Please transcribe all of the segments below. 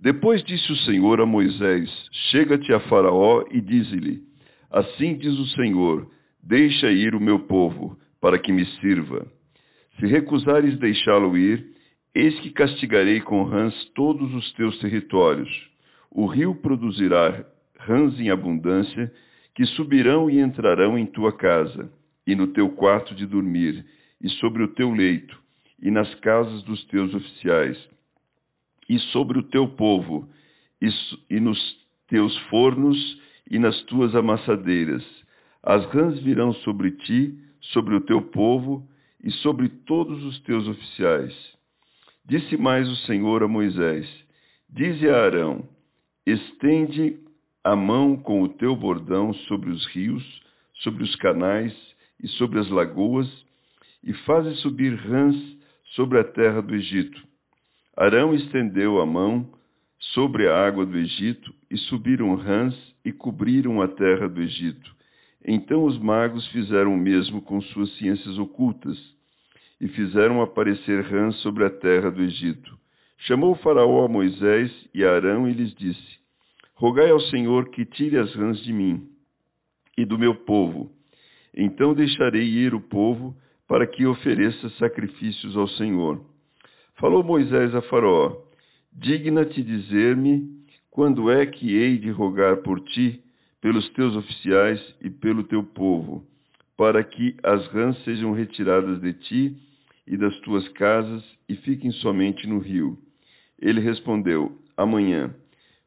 Depois disse o Senhor a Moisés: Chega-te a Faraó e dize-lhe: Assim diz o Senhor: Deixa ir o meu povo, para que me sirva. Se recusares deixá-lo ir, eis que castigarei com rãs todos os teus territórios. O rio produzirá rãs em abundância, que subirão e entrarão em tua casa, e no teu quarto de dormir, e sobre o teu leito, e nas casas dos teus oficiais, e sobre o teu povo, e, e nos teus fornos, e nas tuas amassadeiras. As rãs virão sobre ti, sobre o teu povo, e sobre todos os teus oficiais. Disse mais o Senhor a Moisés: Dize a Arão: Estende a mão com o teu bordão sobre os rios, sobre os canais e sobre as lagoas, e faze subir rãs sobre a terra do Egito. Arão estendeu a mão sobre a água do Egito, e subiram rãs e cobriram a terra do Egito. Então os magos fizeram o mesmo com suas ciências ocultas, e fizeram aparecer rãs sobre a terra do Egito. Chamou o Faraó a Moisés e a Arão e lhes disse: Rogai ao Senhor que tire as rãs de mim e do meu povo. Então deixarei ir o povo para que ofereça sacrifícios ao Senhor. Falou Moisés a Faraó: Digna-te dizer-me quando é que hei de rogar por ti, pelos teus oficiais e pelo teu povo, para que as rãs sejam retiradas de ti e das tuas casas e fiquem somente no rio. Ele respondeu: Amanhã.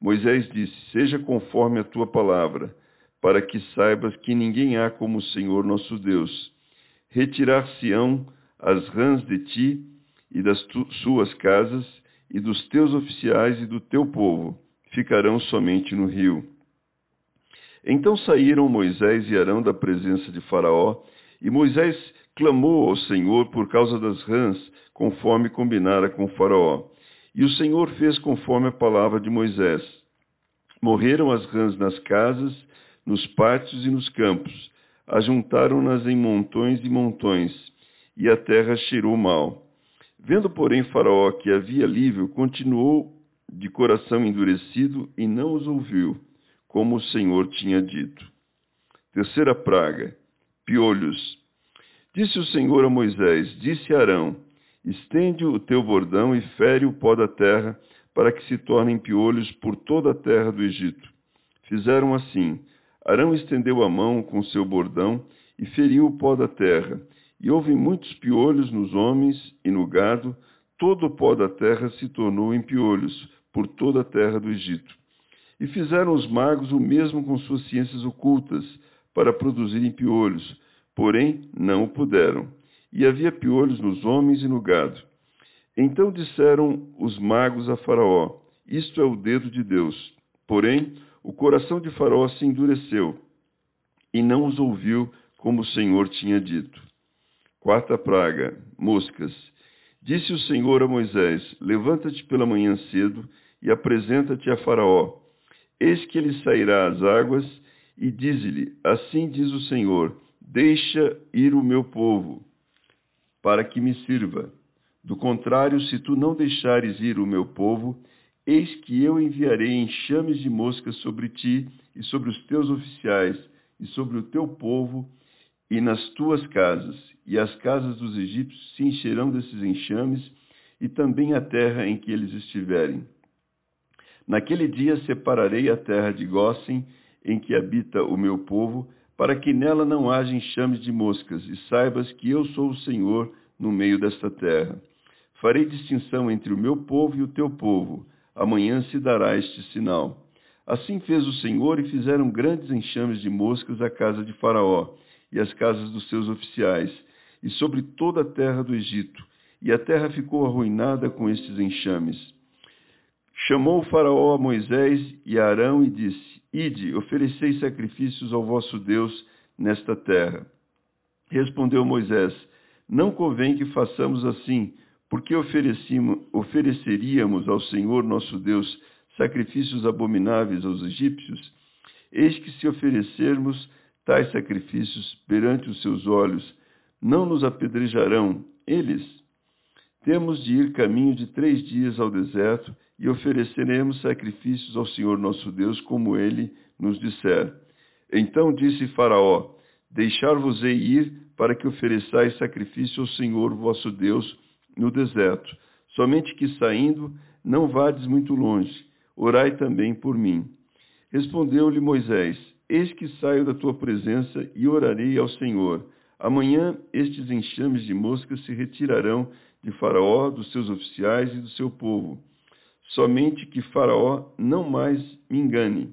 Moisés disse: Seja conforme a tua palavra, para que saibas que ninguém há como o Senhor nosso Deus retirar-se-ão as rãs de ti e das tu, suas casas, e dos teus oficiais e do teu povo, ficarão somente no rio. Então saíram Moisés e Arão da presença de Faraó, e Moisés clamou ao Senhor por causa das rãs, conforme combinara com Faraó. E o Senhor fez conforme a palavra de Moisés. Morreram as rãs nas casas, nos pátios e nos campos, ajuntaram-nas em montões e montões, e a terra cheirou mal. Vendo, porém, Faraó que havia alívio, continuou de coração endurecido e não os ouviu, como o Senhor tinha dito. Terceira praga: piolhos. Disse o Senhor a Moisés: Disse a Arão: Estende o teu bordão e fere o pó da terra, para que se tornem piolhos por toda a terra do Egito. Fizeram assim Arão estendeu a mão com seu bordão e feriu o pó da terra. E houve muitos piolhos nos homens e no gado, todo o pó da terra se tornou em piolhos por toda a terra do Egito. E fizeram os magos o mesmo com suas ciências ocultas, para produzirem piolhos, porém não o puderam. E havia piolhos nos homens e no gado. Então disseram os magos a Faraó: Isto é o dedo de Deus. Porém, o coração de Faraó se endureceu e não os ouviu como o Senhor tinha dito. Quarta praga: moscas. Disse o Senhor a Moisés: Levanta-te pela manhã cedo e apresenta-te a Faraó. Eis que ele sairá às águas e diz-lhe: Assim diz o Senhor: Deixa ir o meu povo, para que me sirva. Do contrário, se tu não deixares ir o meu povo, Eis que eu enviarei enxames de moscas sobre ti e sobre os teus oficiais e sobre o teu povo e nas tuas casas, e as casas dos egípcios se encherão desses enxames e também a terra em que eles estiverem. Naquele dia separarei a terra de Gósen, em que habita o meu povo, para que nela não haja enxames de moscas, e saibas que eu sou o Senhor no meio desta terra. Farei distinção entre o meu povo e o teu povo, amanhã se dará este sinal. Assim fez o Senhor e fizeram grandes enxames de moscas à casa de Faraó e às casas dos seus oficiais, e sobre toda a terra do Egito, e a terra ficou arruinada com estes enxames. Chamou o Faraó a Moisés e a Arão e disse: Ide, oferecei sacrifícios ao vosso Deus nesta terra. Respondeu Moisés: Não convém que façamos assim, porque ofereceríamos ao Senhor nosso Deus sacrifícios abomináveis aos egípcios? Eis que se oferecermos tais sacrifícios perante os seus olhos, não nos apedrejarão eles? Temos de ir caminho de três dias ao deserto e ofereceremos sacrifícios ao Senhor nosso Deus, como ele nos disser. Então disse Faraó: Deixar-vos-ei ir para que ofereçais sacrifício ao Senhor vosso Deus no deserto. Somente que saindo, não vades muito longe. Orai também por mim. Respondeu-lhe Moisés: Eis que saio da tua presença e orarei ao Senhor. Amanhã estes enxames de moscas se retirarão de Faraó, dos seus oficiais e do seu povo. Somente que Faraó não mais me engane,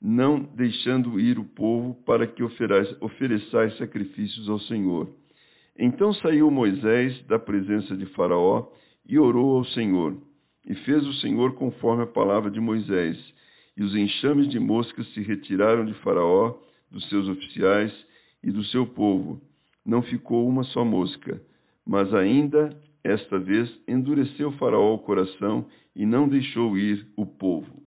não deixando ir o povo para que ofereçais sacrifícios ao Senhor. Então saiu Moisés da presença de Faraó e orou ao Senhor. E fez o Senhor conforme a palavra de Moisés. E os enxames de moscas se retiraram de Faraó, dos seus oficiais e do seu povo. Não ficou uma só mosca. Mas ainda esta vez endureceu Faraó o coração e não deixou ir o povo.